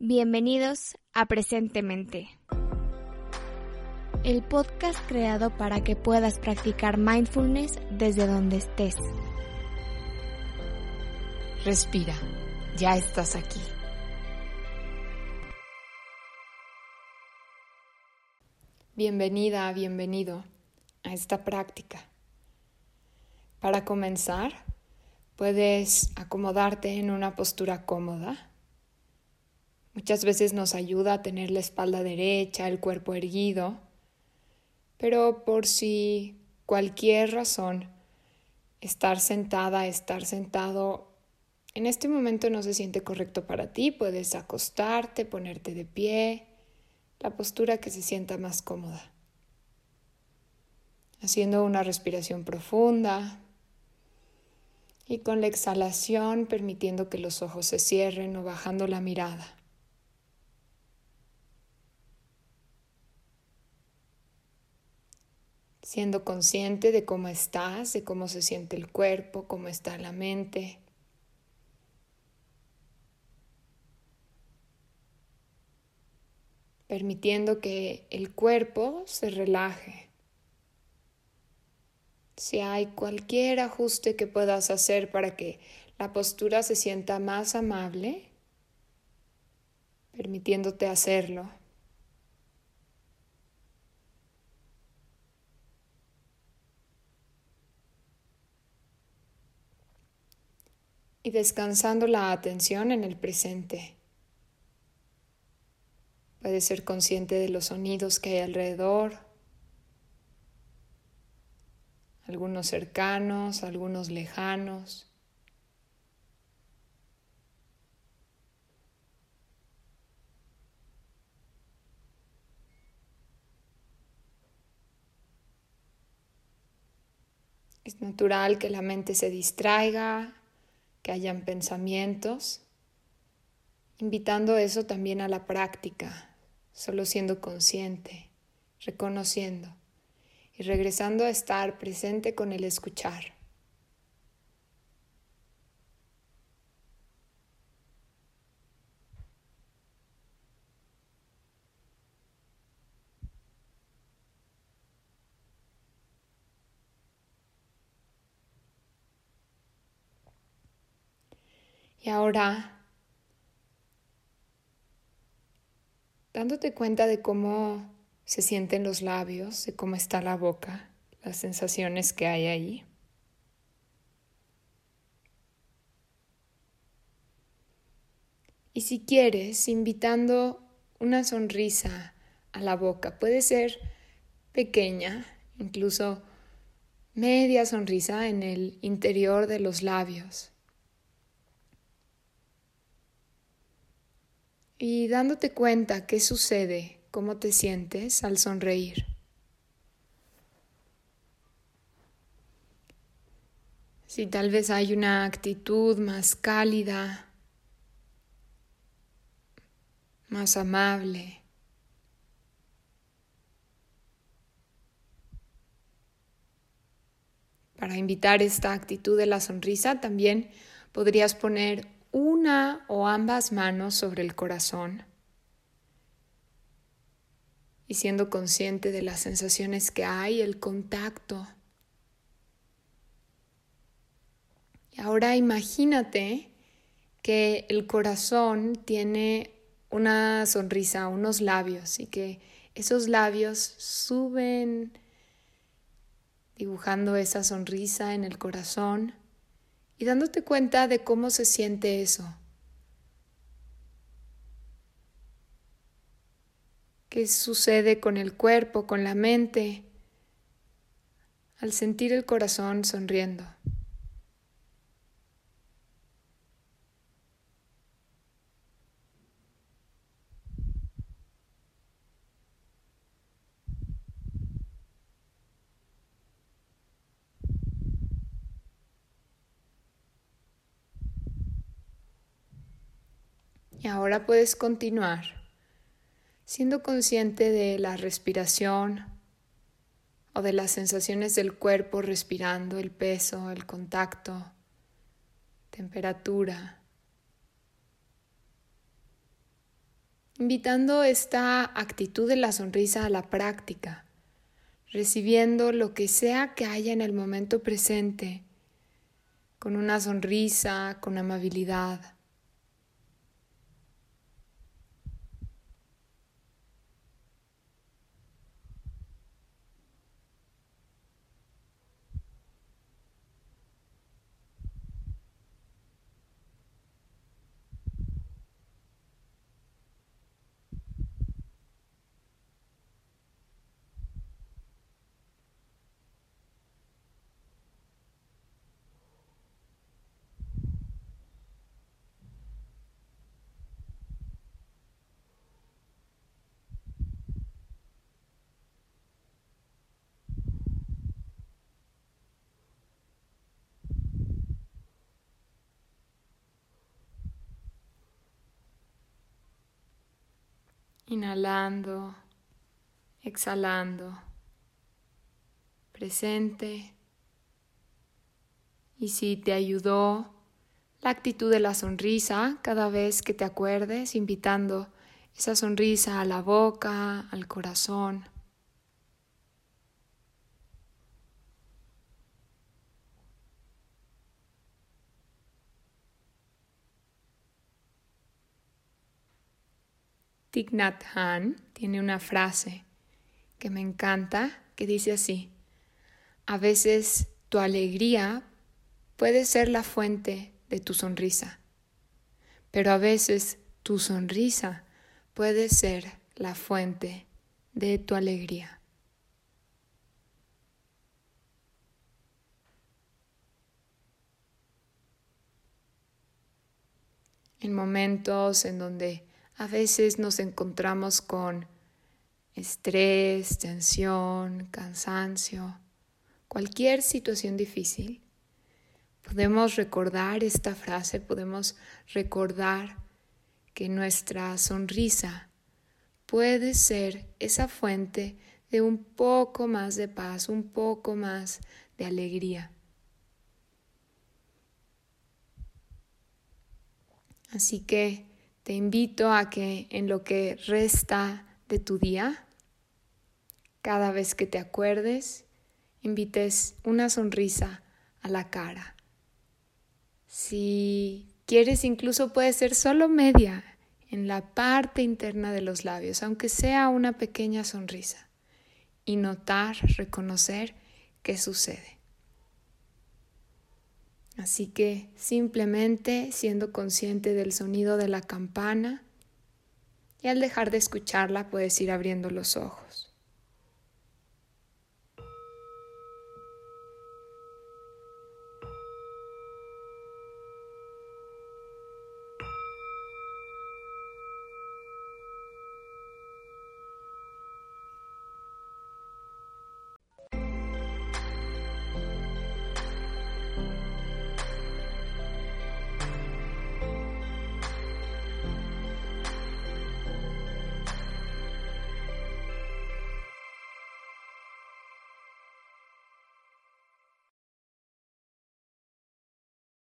Bienvenidos a Presentemente, el podcast creado para que puedas practicar mindfulness desde donde estés. Respira, ya estás aquí. Bienvenida, bienvenido a esta práctica. Para comenzar, puedes acomodarte en una postura cómoda Muchas veces nos ayuda a tener la espalda derecha, el cuerpo erguido, pero por si cualquier razón estar sentada, estar sentado en este momento no se siente correcto para ti, puedes acostarte, ponerte de pie, la postura que se sienta más cómoda. Haciendo una respiración profunda y con la exhalación permitiendo que los ojos se cierren o bajando la mirada. Siendo consciente de cómo estás, de cómo se siente el cuerpo, cómo está la mente. permitiendo que el cuerpo se relaje. Si hay cualquier ajuste que puedas hacer para que la postura se sienta más amable, permitiéndote hacerlo. Y descansando la atención en el presente. Puedes ser consciente de los sonidos que hay alrededor, algunos cercanos, algunos lejanos. Es natural que la mente se distraiga que hayan pensamientos, invitando eso también a la práctica, solo siendo consciente, reconociendo y regresando a estar presente con el escuchar. Y ahora, dándote cuenta de cómo se sienten los labios, de cómo está la boca, las sensaciones que hay ahí. Y si quieres, invitando una sonrisa a la boca, puede ser pequeña, incluso media sonrisa en el interior de los labios. Y dándote cuenta qué sucede, cómo te sientes al sonreír. Si tal vez hay una actitud más cálida, más amable. Para invitar esta actitud de la sonrisa, también podrías poner una o ambas manos sobre el corazón y siendo consciente de las sensaciones que hay, el contacto. Y ahora imagínate que el corazón tiene una sonrisa, unos labios y que esos labios suben dibujando esa sonrisa en el corazón y dándote cuenta de cómo se siente eso. ¿Qué sucede con el cuerpo, con la mente, al sentir el corazón sonriendo? Y ahora puedes continuar siendo consciente de la respiración o de las sensaciones del cuerpo respirando, el peso, el contacto, temperatura. invitando esta actitud de la sonrisa a la práctica, recibiendo lo que sea que haya en el momento presente, con una sonrisa, con amabilidad. Inhalando, exhalando, presente. Y si te ayudó la actitud de la sonrisa cada vez que te acuerdes, invitando esa sonrisa a la boca, al corazón. Thich Nhat tiene una frase que me encanta que dice así, a veces tu alegría puede ser la fuente de tu sonrisa, pero a veces tu sonrisa puede ser la fuente de tu alegría. En momentos en donde a veces nos encontramos con estrés, tensión, cansancio, cualquier situación difícil. Podemos recordar esta frase, podemos recordar que nuestra sonrisa puede ser esa fuente de un poco más de paz, un poco más de alegría. Así que te invito a que en lo que resta de tu día, cada vez que te acuerdes, invites una sonrisa a la cara. Si quieres, incluso puede ser solo media en la parte interna de los labios, aunque sea una pequeña sonrisa, y notar, reconocer qué sucede. Así que simplemente siendo consciente del sonido de la campana y al dejar de escucharla puedes ir abriendo los ojos.